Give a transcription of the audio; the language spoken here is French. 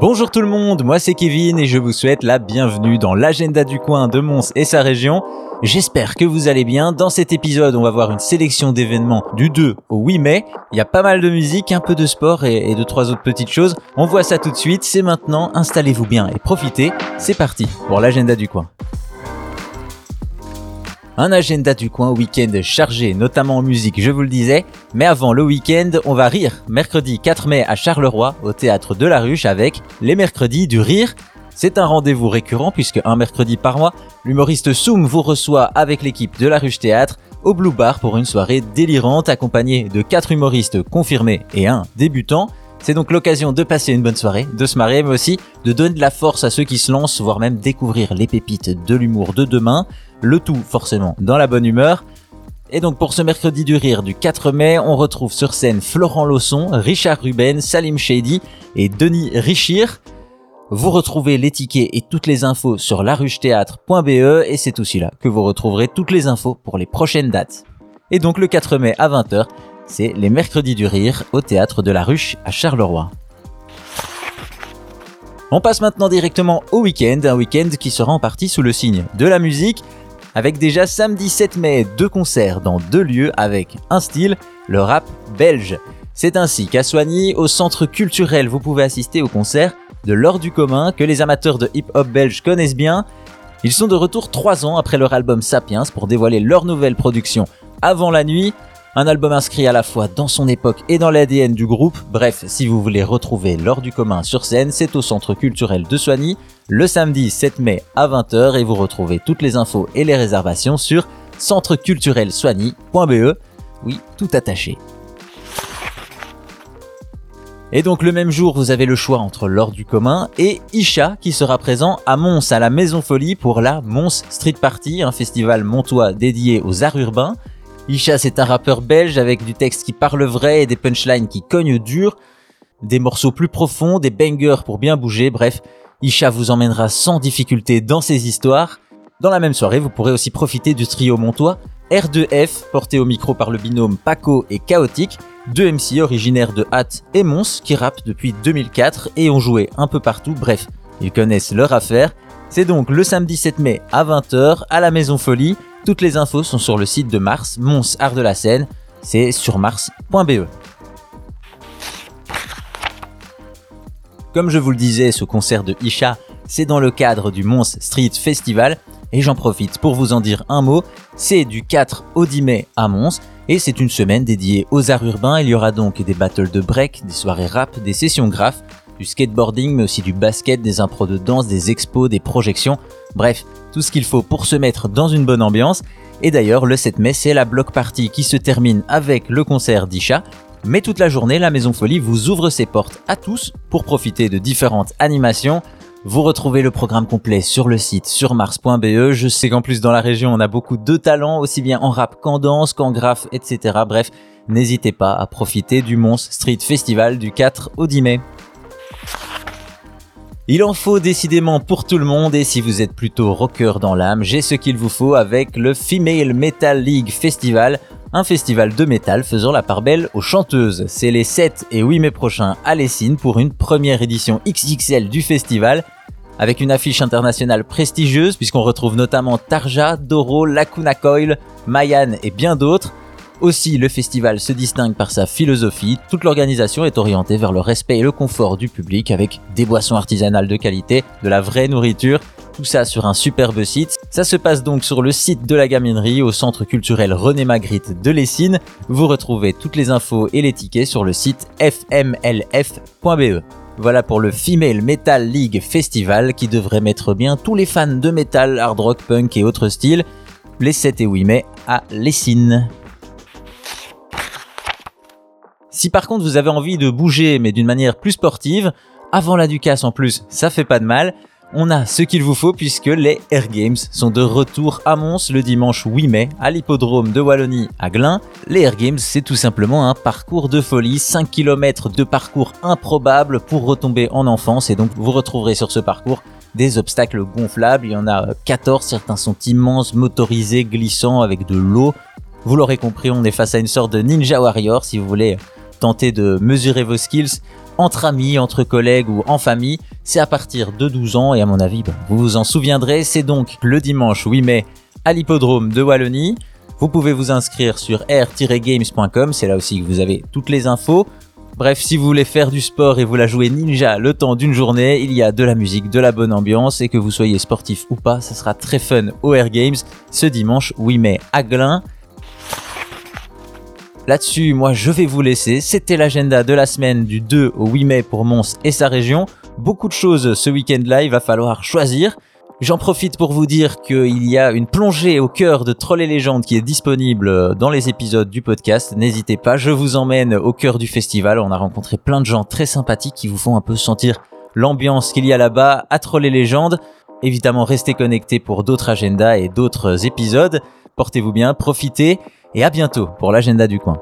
Bonjour tout le monde, moi c'est Kevin et je vous souhaite la bienvenue dans l'agenda du coin de Mons et sa région. J'espère que vous allez bien. Dans cet épisode, on va voir une sélection d'événements du 2 au 8 mai. Il y a pas mal de musique, un peu de sport et, de trois autres petites choses. On voit ça tout de suite, c'est maintenant. Installez-vous bien et profitez. C'est parti pour l'agenda du coin. Un agenda du coin week-end chargé, notamment en musique, je vous le disais. Mais avant le week-end, on va rire. Mercredi 4 mai à Charleroi, au théâtre de la Ruche, avec les mercredis du rire. C'est un rendez-vous récurrent puisque un mercredi par mois, l'humoriste Soum vous reçoit avec l'équipe de la Ruche Théâtre au Blue Bar pour une soirée délirante accompagnée de quatre humoristes confirmés et un débutant. C'est donc l'occasion de passer une bonne soirée, de se marier, mais aussi de donner de la force à ceux qui se lancent, voire même découvrir les pépites de l'humour de demain. Le tout forcément dans la bonne humeur. Et donc pour ce mercredi du rire du 4 mai, on retrouve sur scène Florent Lawson, Richard Ruben, Salim Shady et Denis Richir. Vous retrouvez les tickets et toutes les infos sur laruchetheatre.be et c'est aussi là que vous retrouverez toutes les infos pour les prochaines dates. Et donc le 4 mai à 20h, c'est les mercredis du rire au théâtre de la Ruche à Charleroi. On passe maintenant directement au week-end, un week-end qui sera en partie sous le signe de la musique, avec déjà samedi 7 mai deux concerts dans deux lieux avec un style, le rap belge. C'est ainsi qu'à Soigny, au centre culturel, vous pouvez assister au concert de l'Or du commun que les amateurs de hip-hop belge connaissent bien. Ils sont de retour trois ans après leur album Sapiens pour dévoiler leur nouvelle production Avant la nuit, un album inscrit à la fois dans son époque et dans l'ADN du groupe. Bref, si vous voulez retrouver l'or du commun sur scène, c'est au centre culturel de Soigny le samedi 7 mai à 20h et vous retrouvez toutes les infos et les réservations sur centreculturelsoigny.be. Oui, tout attaché. Et donc le même jour, vous avez le choix entre l'or du commun et Isha qui sera présent à Mons à la Maison Folie pour la Mons Street Party, un festival montois dédié aux arts urbains. Isha, c'est un rappeur belge avec du texte qui parle vrai et des punchlines qui cognent dur, des morceaux plus profonds, des bangers pour bien bouger, bref, Isha vous emmènera sans difficulté dans ses histoires. Dans la même soirée, vous pourrez aussi profiter du trio montois R2F, porté au micro par le binôme Paco et Chaotique, deux MC originaires de Hatt et Mons qui rappent depuis 2004 et ont joué un peu partout, bref, ils connaissent leur affaire. C'est donc le samedi 7 mai à 20h à la Maison Folie, toutes les infos sont sur le site de Mars, Mons Art de la Seine, c'est sur mars.be. Comme je vous le disais, ce concert de Isha, c'est dans le cadre du Mons Street Festival, et j'en profite pour vous en dire un mot, c'est du 4 au 10 mai à Mons, et c'est une semaine dédiée aux arts urbains, il y aura donc des battles de break, des soirées rap, des sessions graphes, du skateboarding, mais aussi du basket, des impros de danse, des expos, des projections, bref, tout ce qu'il faut pour se mettre dans une bonne ambiance. Et d'ailleurs, le 7 mai, c'est la block party qui se termine avec le concert d'Isha. Mais toute la journée, la Maison Folie vous ouvre ses portes à tous pour profiter de différentes animations. Vous retrouvez le programme complet sur le site sur mars.be. Je sais qu'en plus dans la région, on a beaucoup de talents, aussi bien en rap qu'en danse, qu'en graphe, etc. Bref, n'hésitez pas à profiter du Mons Street Festival du 4 au 10 mai. Il en faut décidément pour tout le monde et si vous êtes plutôt rocker dans l'âme, j'ai ce qu'il vous faut avec le Female Metal League Festival, un festival de métal faisant la part belle aux chanteuses. C'est les 7 et 8 mai prochains à Lessine pour une première édition XXL du festival avec une affiche internationale prestigieuse puisqu'on retrouve notamment Tarja, Doro, Lacuna Coil, Mayan et bien d'autres. Aussi, le festival se distingue par sa philosophie. Toute l'organisation est orientée vers le respect et le confort du public avec des boissons artisanales de qualité, de la vraie nourriture, tout ça sur un superbe site. Ça se passe donc sur le site de la gaminerie au centre culturel René Magritte de Lessine. Vous retrouvez toutes les infos et les tickets sur le site fmlf.be. Voilà pour le Female Metal League Festival qui devrait mettre bien tous les fans de metal, hard rock, punk et autres styles les 7 et 8 mai à Lessine. Si par contre vous avez envie de bouger mais d'une manière plus sportive, avant la Ducasse en plus, ça fait pas de mal. On a ce qu'il vous faut puisque les Air Games sont de retour à Mons le dimanche 8 mai à l'hippodrome de Wallonie à Glin. Les Air Games, c'est tout simplement un parcours de folie, 5 km de parcours improbable pour retomber en enfance et donc vous retrouverez sur ce parcours des obstacles gonflables, il y en a 14, certains sont immenses, motorisés, glissants avec de l'eau. Vous l'aurez compris, on est face à une sorte de Ninja Warrior si vous voulez tenter de mesurer vos skills entre amis, entre collègues ou en famille. C'est à partir de 12 ans et à mon avis, bah, vous vous en souviendrez, c'est donc le dimanche 8 mai à l'hippodrome de Wallonie. Vous pouvez vous inscrire sur r-games.com, c'est là aussi que vous avez toutes les infos. Bref, si vous voulez faire du sport et vous la jouer ninja le temps d'une journée, il y a de la musique, de la bonne ambiance et que vous soyez sportif ou pas, ça sera très fun au Air Games ce dimanche 8 mai à Glin. Là-dessus, moi je vais vous laisser. C'était l'agenda de la semaine du 2 au 8 mai pour Mons et sa région. Beaucoup de choses ce week-end-là, il va falloir choisir. J'en profite pour vous dire qu'il y a une plongée au cœur de Troll et Légendes qui est disponible dans les épisodes du podcast. N'hésitez pas, je vous emmène au cœur du festival. On a rencontré plein de gens très sympathiques qui vous font un peu sentir l'ambiance qu'il y a là-bas à Troll et Légendes. Évidemment, restez connectés pour d'autres agendas et d'autres épisodes. Portez-vous bien, profitez et à bientôt pour l'agenda du coin.